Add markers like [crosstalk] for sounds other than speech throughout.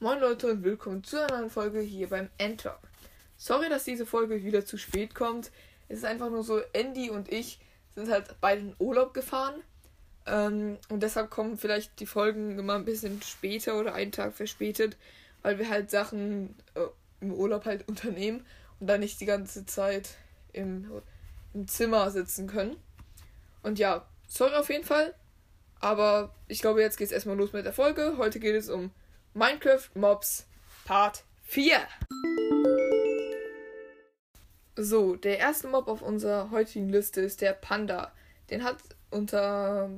Moin Leute und willkommen zu einer neuen Folge hier beim Enter. Sorry, dass diese Folge wieder zu spät kommt. Es ist einfach nur so, Andy und ich sind halt beide in Urlaub gefahren. Ähm, und deshalb kommen vielleicht die Folgen immer ein bisschen später oder einen Tag verspätet, weil wir halt Sachen äh, im Urlaub halt unternehmen und dann nicht die ganze Zeit im, im Zimmer sitzen können. Und ja, sorry auf jeden Fall. Aber ich glaube, jetzt geht es erstmal los mit der Folge. Heute geht es um Minecraft Mobs Part 4. So, der erste Mob auf unserer heutigen Liste ist der Panda. Den hat unter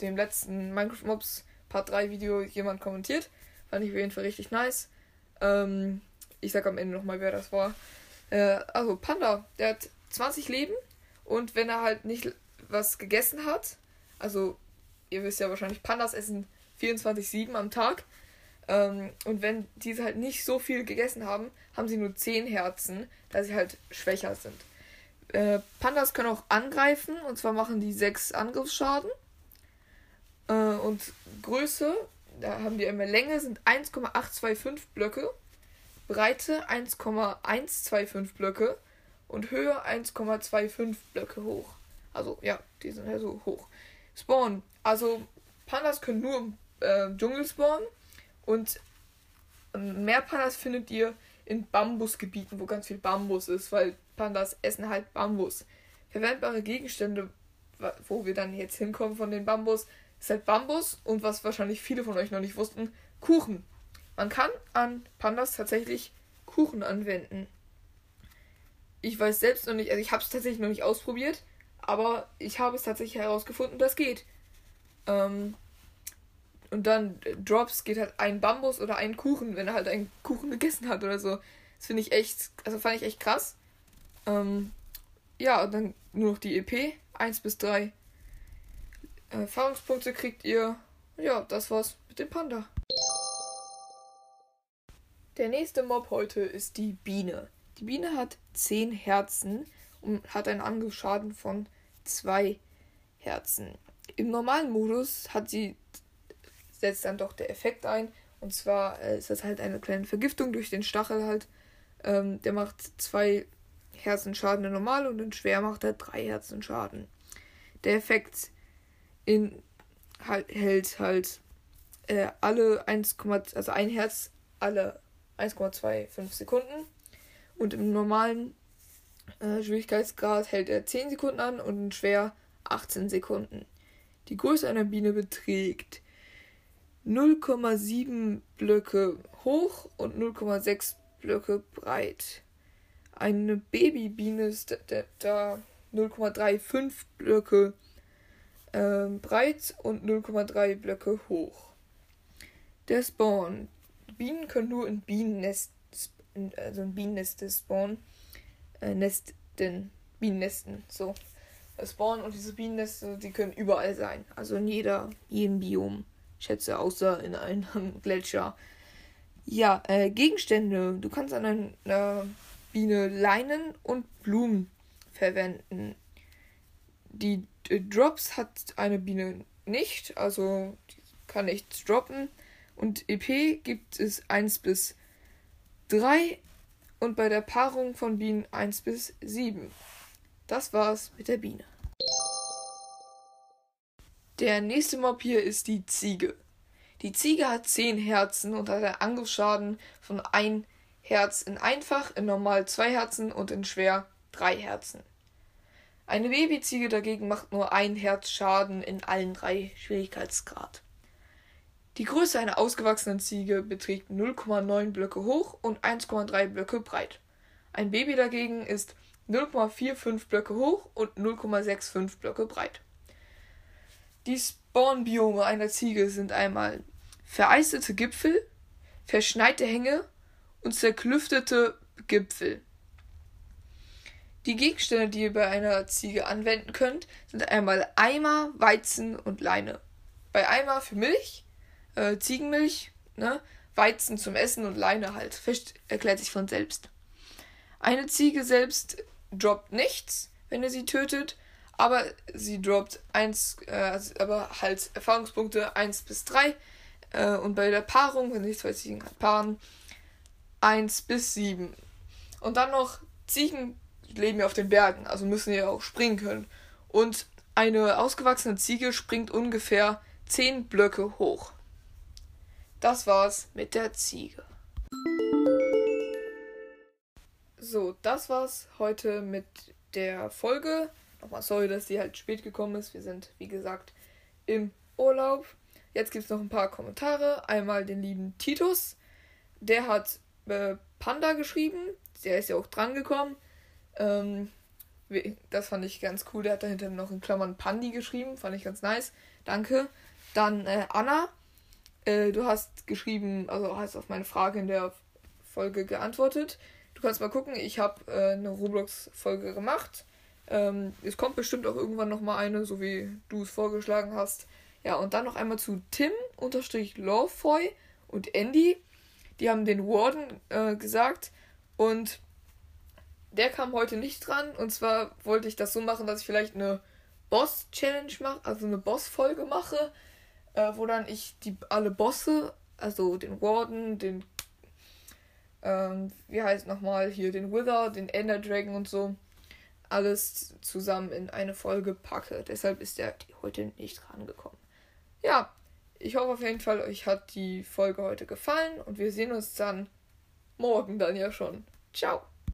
dem letzten Minecraft Mobs Part 3 Video jemand kommentiert. Fand ich auf jeden Fall richtig nice. Ähm, ich sag am Ende nochmal, wer das war. Äh, also, Panda, der hat 20 Leben und wenn er halt nicht was gegessen hat, also ihr wisst ja wahrscheinlich, Pandas essen 24-7 am Tag. Ähm, und wenn diese halt nicht so viel gegessen haben, haben sie nur 10 Herzen, da sie halt schwächer sind. Äh, Pandas können auch angreifen, und zwar machen die 6 Angriffsschaden. Äh, und Größe, da haben die immer Länge, sind 1,825 Blöcke, Breite 1,125 Blöcke und Höhe 1,25 Blöcke hoch. Also ja, die sind ja so hoch. Spawn. Also Pandas können nur im äh, Dschungel spawnen und mehr Pandas findet ihr in Bambusgebieten, wo ganz viel Bambus ist, weil Pandas essen halt Bambus. Verwendbare Gegenstände, wo wir dann jetzt hinkommen von den Bambus, ist halt Bambus und was wahrscheinlich viele von euch noch nicht wussten, Kuchen. Man kann an Pandas tatsächlich Kuchen anwenden. Ich weiß selbst noch nicht, also ich habe es tatsächlich noch nicht ausprobiert, aber ich habe es tatsächlich herausgefunden, das geht. Ähm, und dann äh, Drops geht halt ein Bambus oder ein Kuchen, wenn er halt einen Kuchen gegessen hat oder so. Das finde ich echt, also fand ich echt krass. Ähm, ja, und dann nur noch die EP. 1 bis 3 Erfahrungspunkte kriegt ihr. Ja, das war's mit dem Panda. Der nächste Mob heute ist die Biene. Die Biene hat 10 Herzen und hat einen Angriffsschaden von 2 Herzen. Im normalen Modus hat sie setzt dann doch der Effekt ein. Und zwar äh, ist das halt eine kleine Vergiftung durch den Stachel halt. Ähm, der macht zwei Herzen Schaden in normal und in schwer macht er drei Herzen Schaden. Der Effekt in halt, hält halt äh, alle 1, also ein Herz alle 1,25 Sekunden. Und im normalen äh, Schwierigkeitsgrad hält er 10 Sekunden an und in schwer 18 Sekunden. Die Größe einer Biene beträgt 0,7 Blöcke hoch und 0,6 Blöcke breit. Eine Babybiene ist da 0,35 Blöcke äh, breit und 0,3 Blöcke hoch. Der Spawn. Bienen können nur in Bienennest, also in Bienenneste spawnen. Äh, Nesten, Bienennesten, so. Spawnen und diese Bienenneste, die können überall sein. Also in jeder, jedem Biom schätze, außer in einem [laughs] Gletscher. Ja, äh, Gegenstände. Du kannst an einer Biene Leinen und Blumen verwenden. Die äh, Drops hat eine Biene nicht, also kann nichts droppen. Und EP gibt es 1 bis 3 und bei der Paarung von Bienen 1 bis 7. Das war's mit der Biene. Der nächste Mob hier ist die Ziege. Die Ziege hat 10 Herzen und hat einen Angriffsschaden von 1 Herz in einfach, in normal 2 Herzen und in schwer 3 Herzen. Eine Babyziege dagegen macht nur 1 Herz Schaden in allen drei Schwierigkeitsgrad. Die Größe einer ausgewachsenen Ziege beträgt 0,9 Blöcke hoch und 1,3 Blöcke breit. Ein Baby dagegen ist 0,45 Blöcke hoch und 0,65 Blöcke breit. Die Spawnbiome einer Ziege sind einmal vereistete Gipfel, verschneite Hänge und zerklüftete Gipfel. Die Gegenstände, die ihr bei einer Ziege anwenden könnt, sind einmal Eimer, Weizen und Leine. Bei Eimer für Milch, äh, Ziegenmilch, ne? Weizen zum Essen und Leine halt. Fisch erklärt sich von selbst. Eine Ziege selbst droppt nichts, wenn ihr sie tötet, aber sie droppt 1, äh, aber halt Erfahrungspunkte 1 bis 3, Äh, und bei der Paarung, wenn sich zwei Ziegen halt paaren, 1 bis 7. Und dann noch Ziegen leben ja auf den Bergen, also müssen ja auch springen können. Und eine ausgewachsene Ziege springt ungefähr 10 Blöcke hoch. Das war's mit der Ziege. So, das war's heute mit der Folge. Nochmal sorry, dass die halt spät gekommen ist. Wir sind, wie gesagt, im Urlaub. Jetzt gibt es noch ein paar Kommentare. Einmal den lieben Titus. Der hat äh, Panda geschrieben. Der ist ja auch dran gekommen. Ähm, das fand ich ganz cool. Der hat dahinter noch in Klammern Pandi geschrieben. Fand ich ganz nice. Danke. Dann äh, Anna. Äh, du hast geschrieben, also hast auf meine Frage in der Folge geantwortet. Du kannst mal gucken. Ich habe äh, eine Roblox-Folge gemacht. Ähm, es kommt bestimmt auch irgendwann nochmal eine, so wie du es vorgeschlagen hast. Ja, und dann noch einmal zu Tim unterstrich Lawfoy und Andy. Die haben den Warden äh, gesagt und der kam heute nicht dran. Und zwar wollte ich das so machen, dass ich vielleicht eine Boss-Challenge mache, also eine Boss-Folge mache, äh, wo dann ich die alle Bosse, also den Warden, den, ähm, wie heißt nochmal hier, den Wither, den Ender Dragon und so, alles zusammen in eine Folge packe. Deshalb ist der heute nicht rangekommen. Ja, ich hoffe auf jeden Fall, euch hat die Folge heute gefallen und wir sehen uns dann morgen dann ja schon. Ciao.